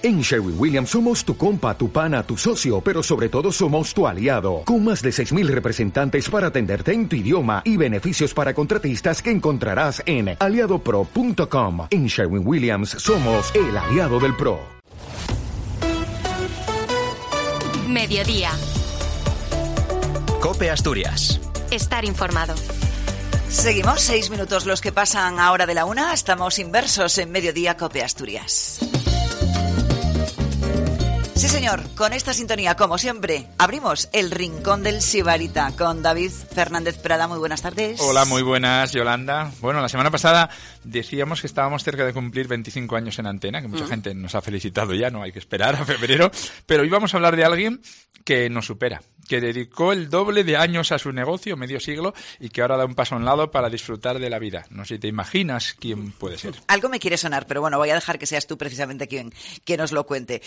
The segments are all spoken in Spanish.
En Sherwin Williams somos tu compa, tu pana, tu socio, pero sobre todo somos tu aliado, con más de 6.000 representantes para atenderte en tu idioma y beneficios para contratistas que encontrarás en aliadopro.com. En Sherwin Williams somos el aliado del PRO. Mediodía. Cope Asturias. Estar informado. Seguimos seis minutos los que pasan ahora de la una. Estamos inversos en Mediodía Cope Asturias. Sí, señor, con esta sintonía, como siempre, abrimos el rincón del Sibarita con David Fernández Prada. Muy buenas tardes. Hola, muy buenas, Yolanda. Bueno, la semana pasada decíamos que estábamos cerca de cumplir 25 años en antena, que mucha Mm. gente nos ha felicitado ya, no hay que esperar a febrero, pero hoy vamos a hablar de alguien que nos supera, que dedicó el doble de años a su negocio, medio siglo, y que ahora da un paso a un lado para disfrutar de la vida. No sé si te imaginas quién puede ser. Algo me quiere sonar, pero bueno, voy a dejar que seas tú precisamente quien, quien nos lo cuente.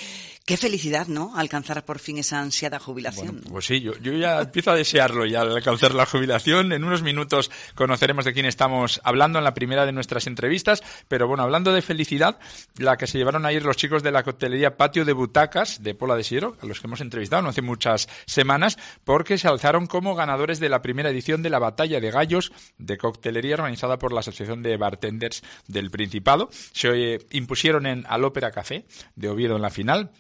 Qué felicidad, ¿no? Alcanzar por fin esa ansiada jubilación. Bueno, pues sí, yo, yo ya empiezo a desearlo ya al alcanzar la jubilación. En unos minutos conoceremos de quién estamos hablando en la primera de nuestras entrevistas. Pero bueno, hablando de felicidad, la que se llevaron ayer los chicos de la coctelería Patio de Butacas de Pola de Siero, a los que hemos entrevistado no hace muchas semanas, porque se alzaron como ganadores de la primera edición de la Batalla de Gallos de Coctelería organizada por la Asociación de Bartenders del Principado. Se eh, impusieron en al Ópera Café de Oviedo en la final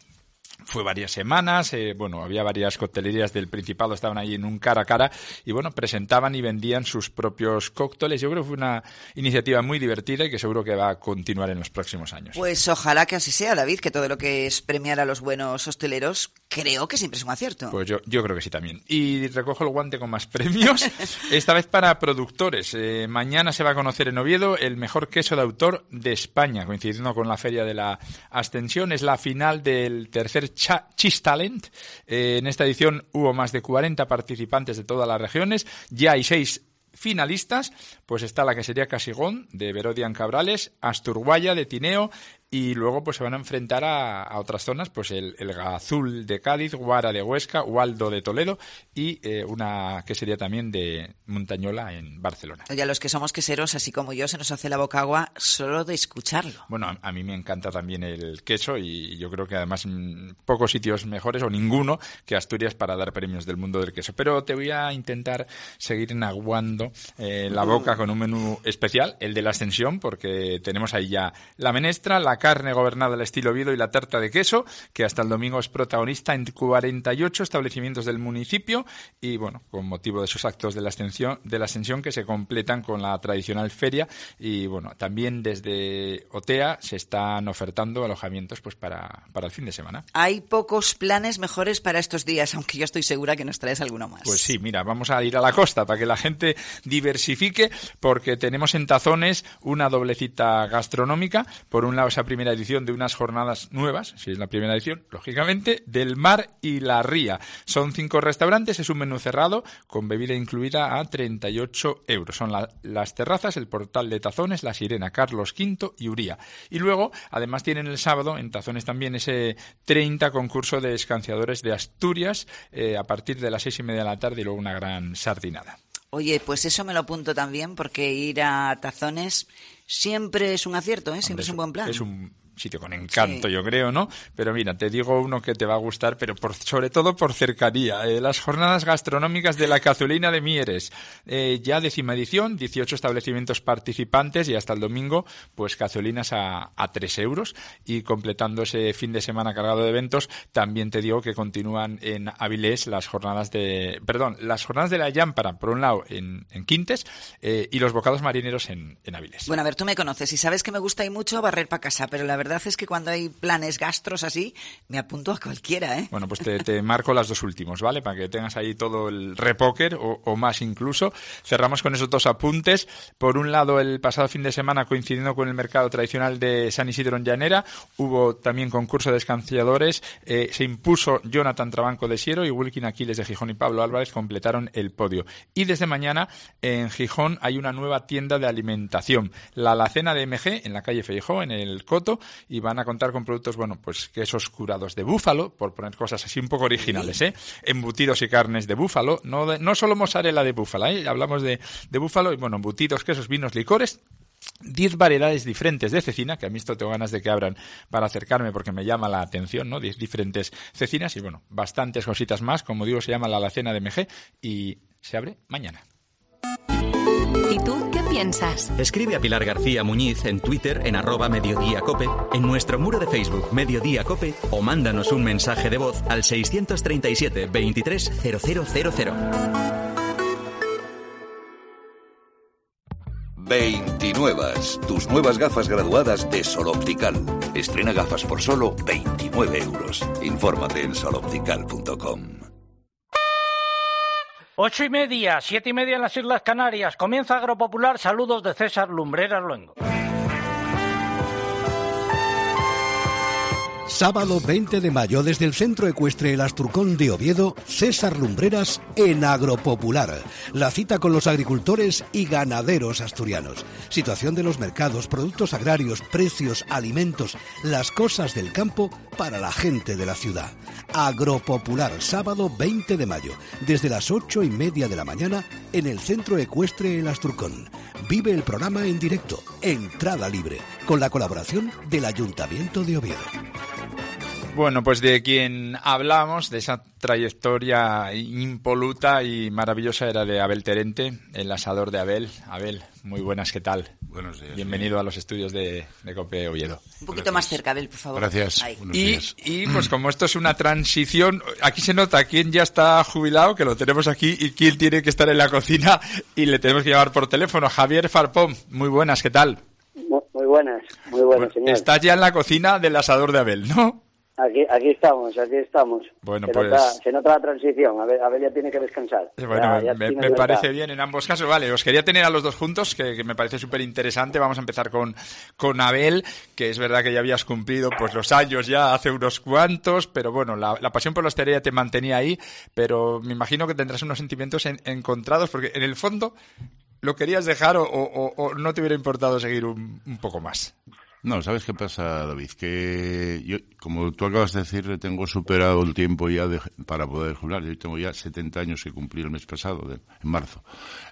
fue varias semanas, eh, bueno, había varias coctelerías del Principado, estaban ahí en un cara a cara y bueno, presentaban y vendían sus propios cócteles. Yo creo que fue una iniciativa muy divertida y que seguro que va a continuar en los próximos años. Pues ojalá que así sea, David, que todo lo que es premiar a los buenos hosteleros, creo que siempre es un acierto. Pues yo, yo creo que sí también. Y recojo el guante con más premios, esta vez para productores. Eh, mañana se va a conocer en Oviedo el mejor queso de autor de España, coincidiendo con la Feria de la Ascensión. Es la final del tercer Cheese Talent. Eh, en esta edición hubo más de 40 participantes de todas las regiones. Ya hay seis finalistas, pues está la que sería Casigón de Verodian Cabrales, Asturguaya de Tineo y luego pues se van a enfrentar a, a otras zonas, pues el, el Gazul de Cádiz, Guara de Huesca, Waldo de Toledo y eh, una que sería también de Montañola en Barcelona. Oye, a los que somos queseros, así como yo, se nos hace la boca agua solo de escucharlo. Bueno, a, a mí me encanta también el queso y yo creo que además mm, pocos sitios mejores o ninguno que Asturias para dar premios del mundo del queso. Pero te voy a intentar seguir enaguando eh, la boca con un menú especial, el de la ascensión, porque tenemos ahí ya la menestra, la carne gobernada al estilo Oviedo y la tarta de queso, que hasta el domingo es protagonista en 48 establecimientos del municipio y bueno, con motivo de esos actos de la ascensión, de la ascensión que se completan con la tradicional feria y bueno, también desde OTEA se están ofertando alojamientos pues para, para el fin de semana. Hay pocos planes mejores para estos días, aunque yo estoy segura que nos traes alguno más. Pues sí, mira, vamos a ir a la costa para que la gente diversifique, porque tenemos en Tazones una doble cita gastronómica. Por un lado, esa primera edición de unas jornadas nuevas, si es la primera edición, lógicamente, del mar y la ría. Son cinco restaurantes, es un menú cerrado con bebida incluida a 38 euros. Son la- las terrazas, el portal de Tazones, la Sirena, Carlos V y Uría. Y luego, además, tienen el sábado en Tazones también ese 30 concurso de escanciadores de Asturias eh, a partir de las seis y media de la tarde y luego una gran sardinada. Oye, pues eso me lo apunto también, porque ir a tazones siempre es un acierto, ¿eh? siempre Hombre, es un buen plan. Es un sitio con encanto, Sí. yo creo, ¿no? Pero mira, te digo uno que te va a gustar, pero por, sobre todo por cercanía. Eh, las jornadas gastronómicas de la Cazulina de Mieres. Eh, ya décima edición, 18 establecimientos participantes y hasta el domingo, pues cazuelinas a, a 3 euros. Y completando ese fin de semana cargado de eventos, también te digo que continúan en Avilés las jornadas de, perdón, las jornadas de la Llámpara, por un lado, en, en Quintes, eh, y los bocados marineros en, en Avilés. Bueno, a ver, tú me conoces y sabes que me gusta y mucho barrer para casa, pero la verdad es que cuando hay planes gastros así, me apunto a cualquiera, ¿eh? Bueno, pues te, marco las dos últimos, ¿vale? Para que tengas ahí todo el repóquer o, o más incluso. Cerramos con esos dos apuntes. Por un lado, el pasado fin de semana, coincidiendo con el mercado tradicional de San Isidro en Llanera, hubo también concurso de escanciadores. Eh, se impuso Jonathan Trabanco de Siero y Wilkin Aquiles de Gijón y Pablo Álvarez completaron el podio. Y desde mañana, en Gijón, hay una nueva tienda de alimentación, la Alacena de MG, en la calle Feijó, en el Coto, y van a contar con productos, bueno, pues quesos curados de búfalo, por poner cosas así un poco originales, ¿eh? Embutidos y carnes de búfalo, no, de- no solo mozzarella de búfalo, ¿eh? Hablamos de, de búfalo y, bueno, embutidos, quesos, vinos, licores, 10 variedades diferentes de cecina, que a mí esto tengo ganas de que abran para acercarme porque me llama la atención, ¿no? 10 diferentes cecinas y bueno, bastantes cositas más, como digo, se llama la alacena de MG y se abre mañana. Escribe a Pilar García Muñiz en Twitter en arroba mediodíacope, en nuestro muro de Facebook Mediodía Cope o mándanos un mensaje de voz al 637 23 0000. 29. Tus nuevas gafas graduadas de Sol Optical. Estrena gafas por solo 29 euros. Infórmate en soloptical.com. Ocho y media, siete y media en las Islas Canarias. Comienza Agropopular. Saludos de César Lumbreras Luengo. Sábado 20 de mayo desde el Centro Ecuestre El Asturcón de Oviedo, César Lumbreras en Agropopular. La cita con los agricultores y ganaderos asturianos. Situación de los mercados, productos agrarios, precios, alimentos, las cosas del campo para la gente de la ciudad. Agropopular, sábado 20 de mayo, desde las ocho y media de la mañana en el Centro Ecuestre El Asturcón. Vive el programa en directo, entrada libre, con la colaboración del Ayuntamiento de Oviedo. Bueno, pues de quien hablamos, de esa trayectoria impoluta y maravillosa era de Abel Terente, el asador de Abel. Abel, muy buenas, ¿qué tal? Buenos días. Bienvenido a los estudios de, de Cope Oviedo. Un poquito más cerca, Abel, por favor. Gracias. Y, días. y, pues como esto es una transición, aquí se nota quién ya está jubilado, que lo tenemos aquí, y quién tiene que estar en la cocina y le tenemos que llamar por teléfono. Javier Farpón, muy buenas, ¿qué tal? Muy, muy buenas, muy buenas, señor. Estás ya en la cocina del asador de Abel, ¿no? Aquí, aquí estamos, aquí estamos. Bueno, se, pues- nota, se nota la transición, a ver, a ver, ya tiene que descansar. Bueno, Ya- ya me, parece bien en ambos casos. Vale, os quería tener a los dos juntos, que, que me parece súper interesante. Vamos a empezar con, con Abel, que es verdad que ya habías cumplido pues los años ya hace unos cuantos, pero bueno, la, la pasión por la hostelería te mantenía ahí, pero me imagino que tendrás unos sentimientos en- encontrados, porque en el fondo lo querías dejar o, o- o no te hubiera importado seguir un, un poco más. No, ¿sabes qué pasa, David? Que yo, como tú acabas de decir, tengo superado el tiempo ya de- para poder jubilar. Yo tengo ya 70 años que cumplí el mes pasado, de- en marzo.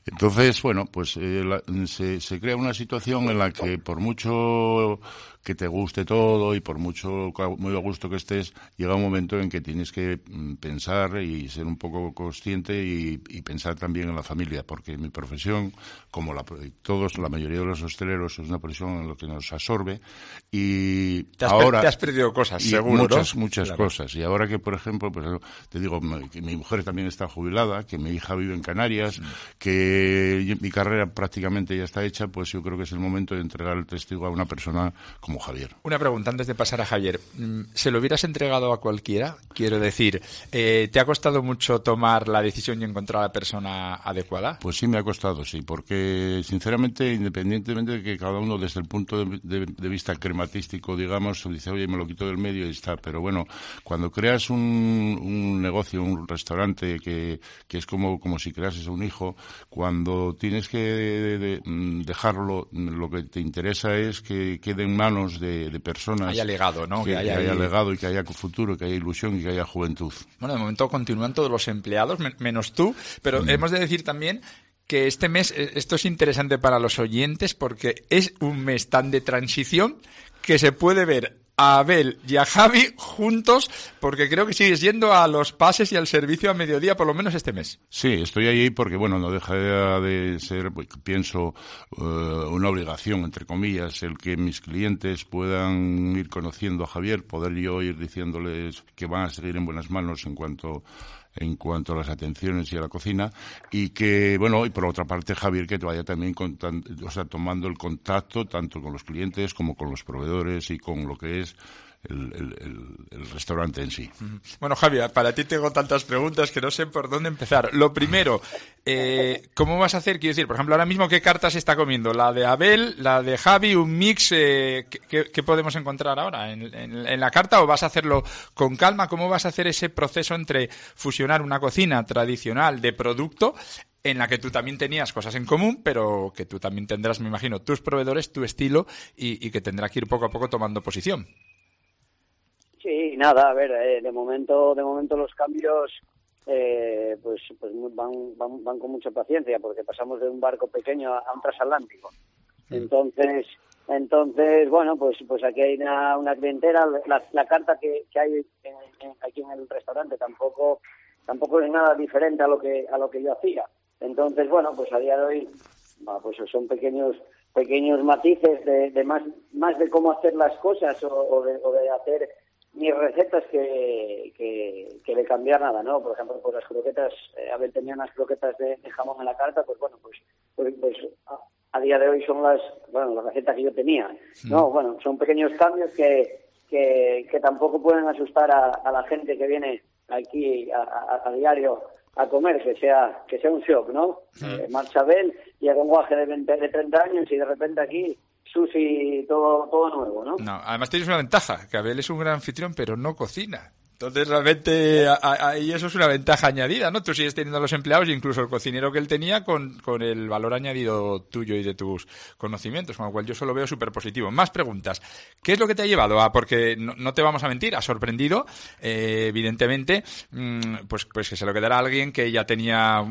Entonces, bueno, pues eh, la- se, se crea una situación en la que por mucho que te guste todo y por mucho muy a gusto que estés, llega un momento en que tienes que mm, pensar y ser un poco consciente y, y pensar también en la familia, porque mi profesión, como la, todos, la mayoría de los hosteleros, es una profesión en la que nos absorbe y Te has ahora te has perdido cosas, seguro, ¿no? muchas muchas Claro. cosas y ahora que por ejemplo pues te digo que mi mujer también está jubilada que mi hija vive en Canarias que yo- mi carrera prácticamente ya está hecha pues yo creo que es el momento de entregar el testigo a una persona como Javier Una pregunta antes de pasar a Javier. Mm, ¿Se lo hubieras entregado a cualquiera? Quiero decir, eh, ¿te ha costado mucho tomar la decisión y encontrar a la persona adecuada? Pues sí me ha costado, sí, porque sinceramente, independientemente de que cada uno desde el punto de, de- de vista crematístico, digamos, dice, oye, me lo quito del medio y está, pero bueno, cuando creas un, un negocio, un restaurante que, que es como, como si creases un hijo, cuando tienes que de- mm, dejarlo, lo que te interesa es que quede en manos de, de personas. Haya legado, ¿no? Que, Que haya haya ahí- legado y que haya futuro, que haya ilusión y que haya juventud. Bueno, de momento continúan todos los empleados, men- menos tú, pero hemos de decir también que este mes, eh, esto es interesante para los oyentes porque es un mes tan de transición que se puede ver a Abel y a Javi juntos porque creo que sigues yendo a los pases y al servicio a mediodía por lo menos este mes. Sí, estoy ahí porque, bueno, no deja de ser, pues, pienso, eh, una obligación, entre comillas, el que mis clientes puedan ir conociendo a Javier, poder yo ir diciéndoles que van a seguir en buenas manos en cuanto en cuanto a las atenciones y a la cocina y que bueno y por otra parte Javier que te vaya también contan- o sea tomando el contacto tanto con los clientes como con los proveedores y con lo que es el, restaurante en sí. Bueno, Javi, para ti tengo tantas preguntas que no sé por dónde empezar. Lo primero, eh, ¿cómo vas a hacer? Quiero decir, por ejemplo, ahora mismo, ¿qué cartas está comiendo? ¿La de Abel, la de Javi, un mix? eh, ¿qué- podemos encontrar ahora? ¿En, la carta o vas a hacerlo con calma? ¿Cómo vas a hacer ese proceso entre fusionar una cocina tradicional de producto en la que tú también tenías cosas en común, pero que tú también tendrás, me imagino, tus proveedores, tu estilo y que tendrá que ir poco a poco tomando posición? Sí, nada, a ver, eh, de momento, de momento los cambios, eh, pues, pues van, van, van con mucha paciencia, porque pasamos de un barco pequeño a, un transatlántico. Entonces, entonces, bueno, pues pues aquí hay una, una clientela. La, la carta que, que hay aquí en el restaurante tampoco tampoco es nada diferente a lo que a lo que yo hacía. Entonces, bueno, pues a día de hoy, pues son pequeños pequeños matices de, de más más de cómo hacer las cosas o, de, o de hacer mis recetas que, que, de cambiar nada, ¿no? Por ejemplo, pues las croquetas, eh, haber tenido unas croquetas de, jamón en la carta, pues bueno, pues, pues, pues a, día de hoy son las, bueno, las recetas que yo tenía, ¿no? Bueno, son pequeños cambios que, que, que tampoco pueden asustar a, a, la gente que viene aquí a, a, diario a comer, que sea que sea un shock, ¿no? Eh, marcha Ben, llega un guaje de, 20, de 30 años y de repente aquí sushi, todo, todo nuevo, ¿no? No, además tienes una ventaja, que Abel es un gran anfitrión, pero no cocina. Entonces, realmente, ahí eso es una ventaja añadida, ¿no? Tú sigues teniendo a los empleados incluso el cocinero que él tenía con, con el valor añadido tuyo y de tus conocimientos, con lo cual yo solo veo súper positivo. Más preguntas. ¿Qué es lo que te ha llevado a, porque no, te vamos a mentir, ha sorprendido, eh, evidentemente, mm, pues, pues que se lo quedara a alguien que ya tenía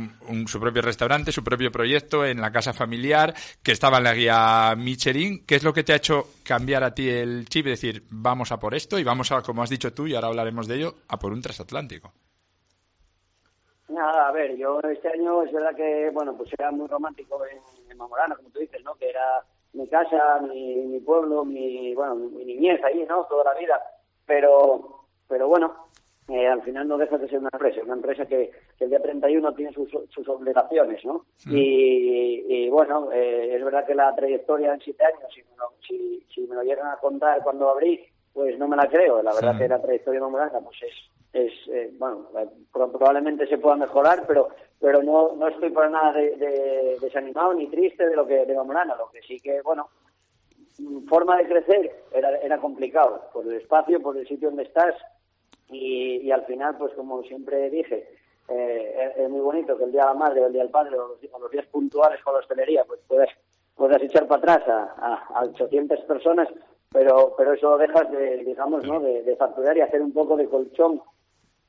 su propio restaurante, su propio proyecto en la casa familiar, que estaba en la guía Michelin. ¿Qué es lo que te ha hecho cambiar a ti el chip y decir, vamos a por esto y vamos a, como has dicho tú, y ahora hablaremos de a por un transatlántico. Nada, a ver, yo este año es verdad que, bueno, pues era muy romántico en, Mamorana, como tú dices, ¿no? Que era mi casa, mi, pueblo, mi, bueno, mi niñez ahí, ¿no? Toda la vida. Pero, pero bueno, eh, al final no deja de ser una empresa, una empresa que, el día 31 tiene sus, sus obligaciones, ¿no? Mm. Y, bueno, eh, es verdad que la trayectoria en siete años, si me, lo, si, si me lo llegan a contar cuando abrí, pues no me la creo. La verdad que la trayectoria de pues es, es eh, bueno, probablemente se pueda mejorar, pero pero no, no estoy para nada de, desanimado ni triste de lo que de Mamorana. Lo que sí que, bueno, forma de crecer era, era complicado por el espacio, por el sitio donde estás y, y al final, pues como siempre dije, eh, es, muy bonito que el día de la madre o el día del padre o los, días puntuales con la hostelería, pues puedas, puedas echar para atrás a, a 800 personas pero pero eso dejas de digamos no de, facturar y hacer un poco de colchón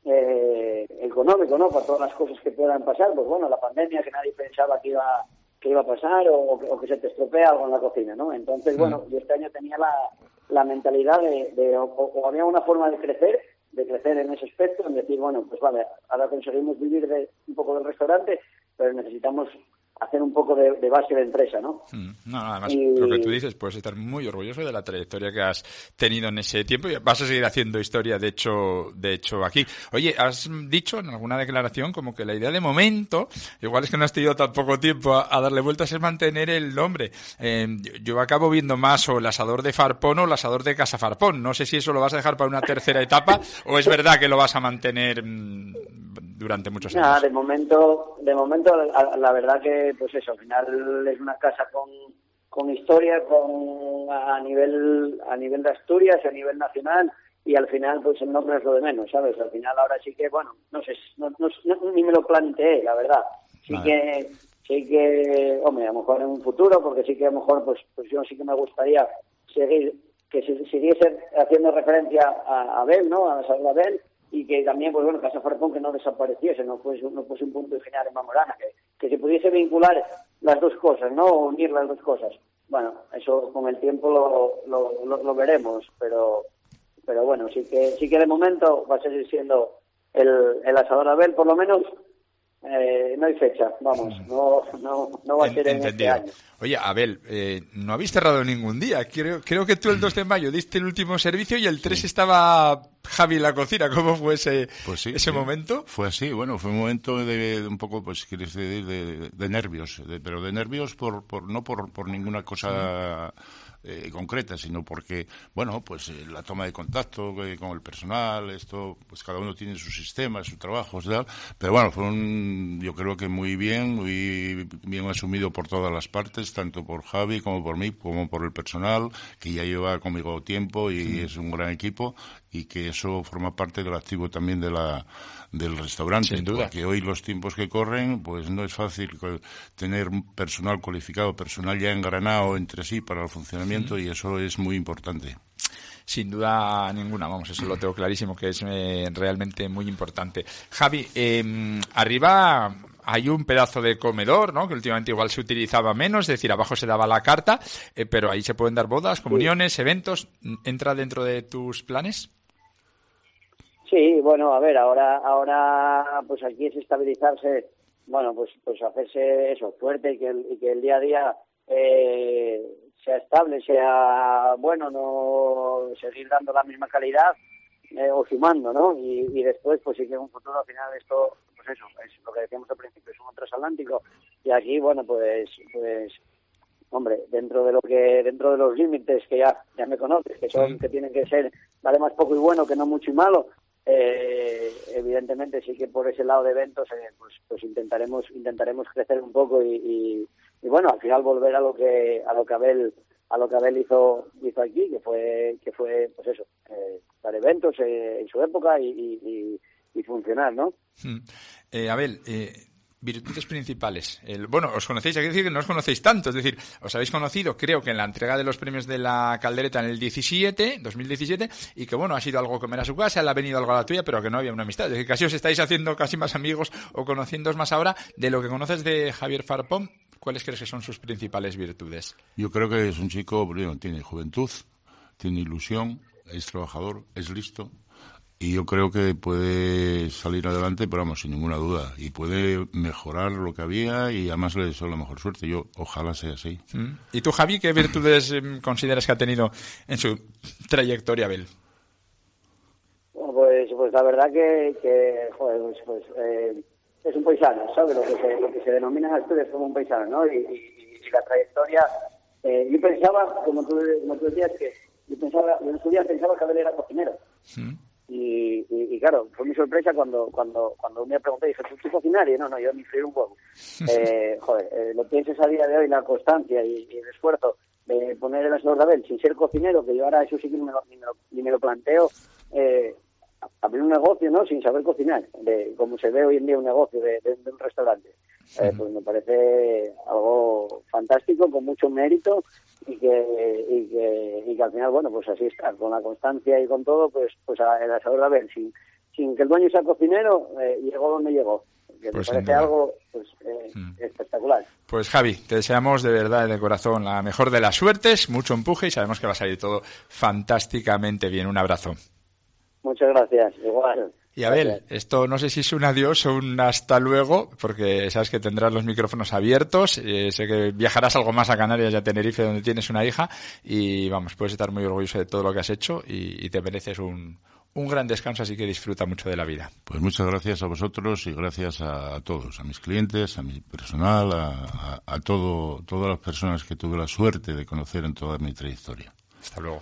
eh, económico no para todas las cosas que puedan pasar. Pues bueno la pandemia que nadie pensaba que iba que iba a pasar o, que se te estropea algo en la cocina no entonces bueno yo este año tenía la, la mentalidad de, o, había una forma de crecer de crecer en ese aspecto en decir bueno pues vale ahora conseguimos vivir de un poco del restaurante pero necesitamos hacer un poco de, base de empresa, ¿no? Mm, no, además, lo que tú dices, puedes estar muy orgulloso de la trayectoria que has tenido en ese tiempo y vas a seguir haciendo historia, de hecho, de hecho aquí. Oye, has dicho en alguna declaración como que la idea de momento, igual es que no has tenido tan poco tiempo a, darle vueltas, es mantener el nombre. Eh, yo, acabo viendo más o el asador de Farpón o el asador de Casa Farpón. No sé si eso lo vas a dejar para una tercera etapa o es verdad que lo vas a mantener mm, durante muchos años. de momento, de momento la verdad que pues eso, al final es una casa con, con historia, con a nivel a nivel de Asturias, a nivel nacional y al final pues el nombre es lo de menos, ¿sabes? Al final ahora sí que, bueno, no sé, no, ni me lo planteé, la verdad. Sí que sí que, hombre, a lo mejor en un futuro, porque sí que a lo mejor pues pues yo sí que me gustaría seguir que se siguiese haciendo referencia a, Abel, ¿no? A la Abel y que también, pues bueno, Casa Farpón que no desapareciese, no fuese, no fuese un punto de en Mamorana, que, que se pudiese vincular las dos cosas, ¿no? unir las dos cosas. Bueno, eso con el tiempo lo, lo, lo, veremos, pero pero bueno, sí que sí que de momento va a seguir siendo el, el asador Abel, por lo menos eh, no hay fecha, vamos, no, no, no va a ser en este año. Oye, Abel, eh, no habéis cerrado ningún día. Creo, creo que tú el 2 de mayo diste el último servicio y el 3 estaba Javi en la cocina. ¿Cómo fue ese, pues ese momento? Fue así, bueno, fue un momento de, un poco, pues, quieres decir, de, nervios, pero de nervios por, por no por, por ninguna cosa eh, concreta, sino porque, bueno, pues eh, la toma de contacto eh, con el personal, esto, pues cada uno tiene su sistema, su trabajo, tal, pero bueno, fue un, yo creo que muy bien, muy bien asumido por todas las partes, tanto por Javi como por mí, como por el personal, que ya lleva conmigo tiempo y es un gran equipo, y que eso forma parte del activo también de la del restaurante. Sin duda. Porque hoy los tiempos que corren, pues no es fácil tener personal cualificado, personal ya engranado entre sí para el funcionamiento y eso es muy importante. Sin duda ninguna, vamos, eso lo tengo clarísimo que es eh, realmente muy importante. Javi, eh, arriba hay un pedazo de comedor, ¿no? Que últimamente igual se utilizaba menos, es decir, abajo se daba la carta, eh, pero ahí se pueden dar bodas, comuniones, eventos. ¿Entra dentro de tus planes? Sí, bueno, a ver, ahora, ahora, pues aquí es estabilizarse, bueno, pues, pues hacerse eso fuerte y que el, y que el día a día eh, sea estable, sea bueno, no seguir dando la misma calidad eh, o sumando, ¿no? Y, y después, pues sí que en un futuro al final esto, pues eso, es lo que decíamos al principio, es un transatlántico y aquí, bueno, pues, pues, hombre, dentro de lo que, dentro de los límites que ya, ya me conoces, que son, que tienen que ser, vale más poco y bueno que no mucho y malo, eh, evidentemente sí que por ese lado de eventos eh, pues pues intentaremos intentaremos crecer un poco y, y, y, bueno al final volver a lo que a lo que Abel a lo que Abel hizo hizo aquí que fue que fue pues eso eh, dar eventos eh, en su época y, y, y funcionar no eh, Abel eh, virtudes principales. El, bueno, os conocéis, hay que decir que no os conocéis tanto, es decir, os habéis conocido, creo que en la entrega de los premios de la Caldereta en el 17, 2017, y que bueno, ha sido algo comer a su casa, le ha venido algo a la tuya, pero que no había una amistad. Es decir, casi os estáis haciendo casi más amigos o conociéndoos más ahora de lo que conoces de Javier Farpón. ¿Cuáles crees que son sus principales virtudes? Yo creo que es un chico, bueno, tiene juventud, tiene ilusión, es trabajador, es listo, y yo creo que puede salir adelante, pero vamos, sin ninguna duda, y puede mejorar lo que había y además le deseo la mejor suerte. Yo ojalá sea así. ¿Mm? ¿Y tú, Javi, qué virtudes eh, consideras que ha tenido en su trayectoria, Abel? Bueno, pues, pues la verdad que, que joder, pues, pues eh, es un paisano, ¿sabes? Lo que se, lo que se denomina en Asturias como un paisano, ¿no? Y, y, y la trayectoria, eh, yo pensaba, como tú, como tú decías, que yo pensaba, yo en su día pensaba que Abel era cocinero. Y, y, claro, fue mi sorpresa cuando cuando cuando me pregunté, dije, ¿tú, tú cocinar? Y no, no, yo ni freír un huevo. eh, joder, eh, lo piensas a día de hoy, la constancia y, el esfuerzo de poner el asador de Abel sin ser cocinero, que yo ahora eso sí que me lo, ni me lo, ni me lo planteo, eh, abrir un negocio, ¿no? Sin saber cocinar, de como se ve hoy en día un negocio de, de, de un restaurante. Eh, pues me parece algo fantástico, con mucho mérito y que, y que, y que al final, bueno, pues así está, con la constancia y con todo, pues pues el asador de Abel, sin, sin que el dueño sea cocinero, eh, llegó donde llegó. Que Pues me parece algo pues, eh, espectacular. Pues Javi, te deseamos de verdad y de corazón la mejor de las suertes, mucho empuje y sabemos que va a salir todo fantásticamente bien. Un abrazo. Muchas gracias, igual. Y Abel, esto no sé si es un adiós o un hasta luego, porque sabes que tendrás los micrófonos abiertos, eh, sé que viajarás algo más a Canarias y a Tenerife donde tienes una hija y vamos, puedes estar muy orgulloso de todo lo que has hecho y, y te mereces un, un gran descanso, así que disfruta mucho de la vida. Pues muchas gracias a vosotros y gracias a, a todos, a mis clientes, a mi personal, a, a, a todo, todas las personas que tuve la suerte de conocer en toda mi trayectoria. Hasta luego.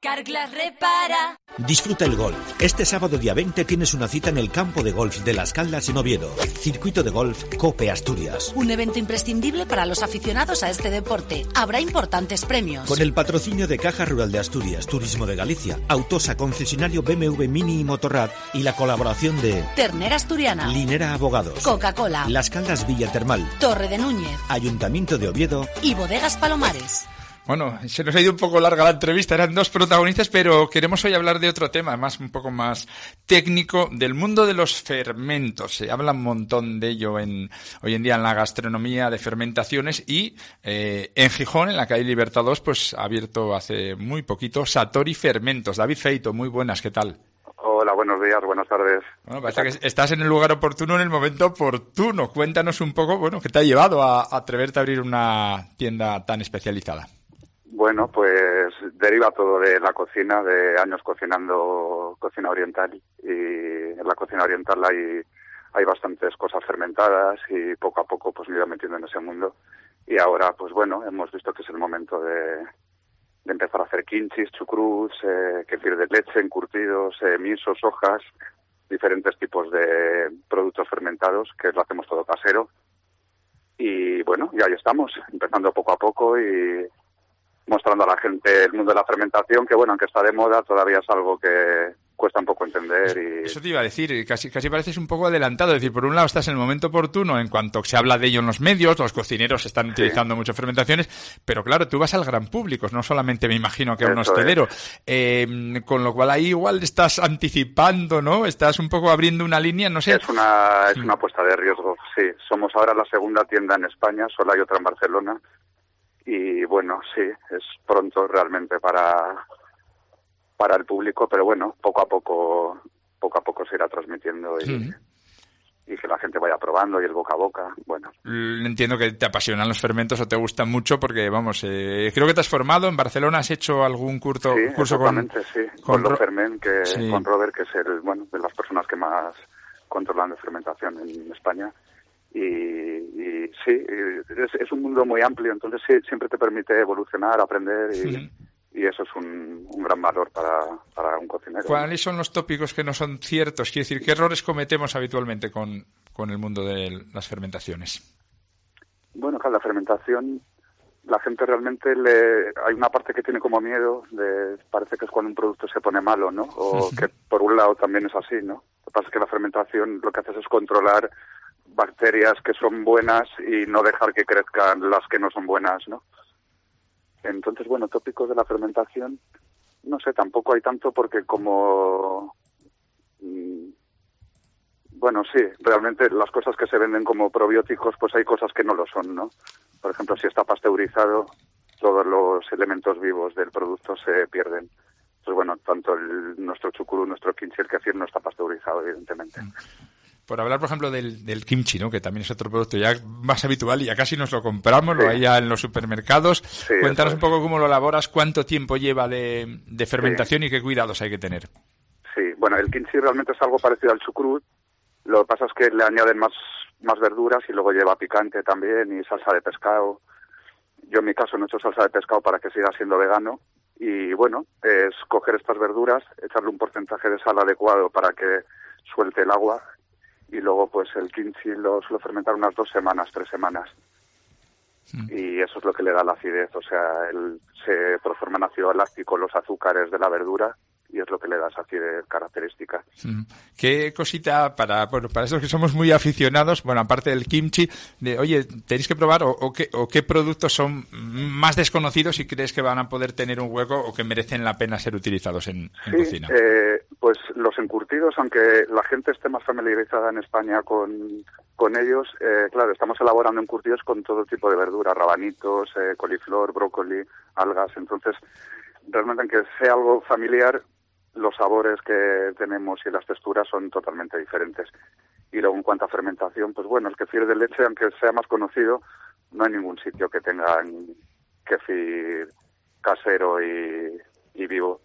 Carglass repara. Disfruta el golf. Este sábado día 20 tienes una cita en el campo de golf de Las Caldas en Oviedo. Circuito de golf Cope Asturias. Un evento imprescindible para los aficionados a este deporte. Habrá importantes premios. Con el patrocinio de Caja Rural de Asturias, Turismo de Galicia, Autosa concesionario BMW Mini y Motorrad y la colaboración de Ternera Asturiana. Linera Abogados. Coca-Cola. Las Caldas Villa Termal. Torre de Núñez. Ayuntamiento de Oviedo. Y Bodegas Palomares. Bueno, se nos ha ido un poco larga la entrevista, eran dos protagonistas, pero queremos hoy hablar de otro tema, más un poco más técnico, del mundo de los fermentos. Se habla un montón de ello en, hoy en día en la gastronomía, de fermentaciones, y eh, en Gijón, en la calle Libertad 2, pues ha abierto hace muy poquito Satori Fermentos. David Feito, muy buenas, ¿qué tal? Hola, buenos días, buenas tardes. Bueno, parece que estás en el lugar oportuno en el momento oportuno. Cuéntanos un poco, bueno, ¿qué te ha llevado a, a atreverte a abrir una tienda tan especializada? Bueno, pues deriva todo de la cocina, de años cocinando cocina oriental. Y en la cocina oriental hay, hay bastantes cosas fermentadas y poco a poco pues me iba metiendo en ese mundo. Y ahora pues bueno, hemos visto que es el momento de, de empezar a hacer kimchis, chucrús, eh, kefir de leche, encurtidos, eh, misos, hojas, diferentes tipos de productos fermentados que lo hacemos todo casero. Y bueno, y ahí estamos, empezando poco a poco y mostrando a la gente el mundo de la fermentación, que bueno, aunque está de moda, todavía es algo que, cuesta un poco entender y Eso te iba a decir, casi, casi pareces un poco adelantado. Es decir, por un lado estás en el momento oportuno en cuanto se habla de ello en los medios, los cocineros están utilizando muchas fermentaciones, pero claro, tú vas al gran público, no solamente me imagino que a un hostelero. Eh, con lo cual ahí igual estás anticipando, ¿no? Estás un poco abriendo una línea, no sé. es una es una apuesta de riesgo. Sí, somos ahora la segunda tienda en España, solo hay otra en Barcelona y bueno, sí, es pronto realmente para para el público, pero bueno, poco a poco poco a poco se irá transmitiendo y, y que la gente vaya probando y el boca a boca, bueno. Entiendo que te apasionan los fermentos o te gustan mucho porque, vamos, eh, creo que te has formado en Barcelona, has hecho algún curso, Sí, curso con... sí. con Con, Ro- Ferment, que, Sí. con Robert, que es el, bueno, de las personas que más controlan de fermentación en España. Y, y sí, es, es un mundo muy amplio, entonces sí, siempre te permite evolucionar, aprender y, y eso es un, un gran valor para, para un cocinero. ¿Cuáles son los tópicos que no son ciertos? Quiero decir, ¿qué errores cometemos habitualmente con, con el mundo de las fermentaciones? Bueno, claro, la fermentación, la gente realmente le... Hay una parte que tiene como miedo, de, parece que es cuando un producto se pone malo, ¿no? O que por un lado también es así, ¿no? Lo que pasa es que la fermentación lo que haces es controlar bacterias que son buenas y no dejar que crezcan las que no son buenas, ¿no? Entonces, bueno, tópicos de la fermentación, no sé, tampoco hay tanto porque como... mm, bueno, sí, realmente las cosas que se venden como probióticos, pues hay cosas que no lo son, ¿no? Por ejemplo, si está pasteurizado, todos los elementos vivos del producto se pierden. Entonces, bueno, tanto el, nuestro chucurú, nuestro kimchi, el kefir no está pasteurizado, evidentemente. Por hablar, por ejemplo, del, del kimchi, ¿no? que también es otro producto ya más habitual y ya casi nos lo compramos, lo Sí. hay ya en los supermercados. Cuéntanos eso un poco cómo lo elaboras, cuánto tiempo lleva de, de fermentación y qué cuidados hay que tener. Sí, bueno, el kimchi realmente es algo parecido al chucrut. Lo que pasa es que le añaden más, más verduras y luego lleva picante también y salsa de pescado. Yo en mi caso no he hecho salsa de pescado para que siga siendo vegano. Y bueno, es coger estas verduras, echarle un porcentaje de sal adecuado para que suelte el agua y luego pues el kimchi lo suelo fermentar unas dos semanas, tres semanas. Y eso es lo que le da la acidez, o sea, el- se transforma en ácido láctico los azúcares de la verdura y es lo que le da esa acidez característica. Mm. ¿Qué cosita para, bueno, para esos que somos muy aficionados, bueno, aparte del kimchi, de, oye, tenéis que probar o, o qué, o qué productos son más desconocidos y crees que van a poder tener un hueco o que merecen la pena ser utilizados en, en Sí, cocina? eh, pues los encurtidos, aunque la gente esté más familiarizada en España con, con ellos, eh, claro, estamos elaborando encurtidos con todo tipo de verduras, rabanitos, eh, coliflor, brócoli, algas, entonces realmente aunque sea algo familiar, los sabores que tenemos y las texturas son totalmente diferentes. Y luego en cuanto a fermentación, pues bueno, el kefir de leche, aunque sea más conocido, no hay ningún sitio que tengan kefir casero y vivo.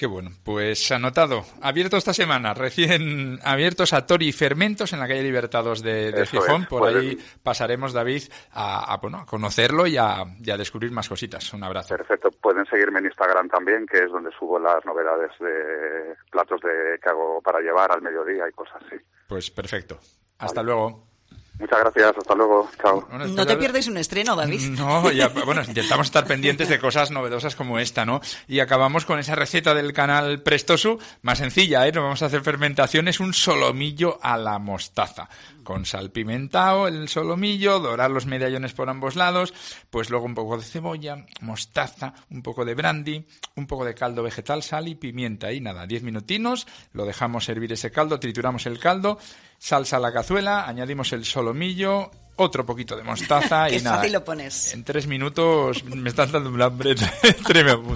Qué bueno, pues anotado. Abierto esta semana, recién abiertos a Tori Fermentos en la calle Libertados de, de Gijón. Por pueden- ahí pasaremos, David, a, a, bueno, a conocerlo y a, y a descubrir más cositas. Un abrazo. Perfecto. Pueden seguirme en Instagram también, que es donde subo las novedades de platos de que hago para llevar al mediodía y cosas así. Pues perfecto. Hasta luego. Muchas gracias. Hasta luego. Chao. Bueno, No te pierdes un estreno, David. No, ya, bueno, intentamos estar pendientes de cosas novedosas como esta, ¿no? Y acabamos con esa receta del canal Prestosu, más sencilla, ¿eh? No vamos a hacer fermentación, es un solomillo a la mostaza. Con sal pimentado, el solomillo, dorar los medallones por ambos lados, pues luego un poco de cebolla, mostaza, un poco de brandy, un poco de caldo vegetal, sal y pimienta. Y nada, 10 minutinos, lo dejamos servir ese caldo, trituramos el caldo, salsa a la cazuela, añadimos el solomillo, otro poquito de mostaza Qué y nada. fácil lo pones. En tres minutos me están dando un hambre tremendo.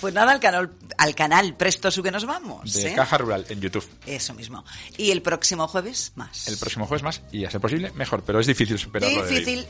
Pues nada, al canal, al canal Presto Su que nos vamos. De ¿eh? Caja Rural en YouTube. Eso mismo. Y el próximo jueves, más. El próximo jueves más y a ser posible mejor, pero es difícil superarlo. de. Difícil.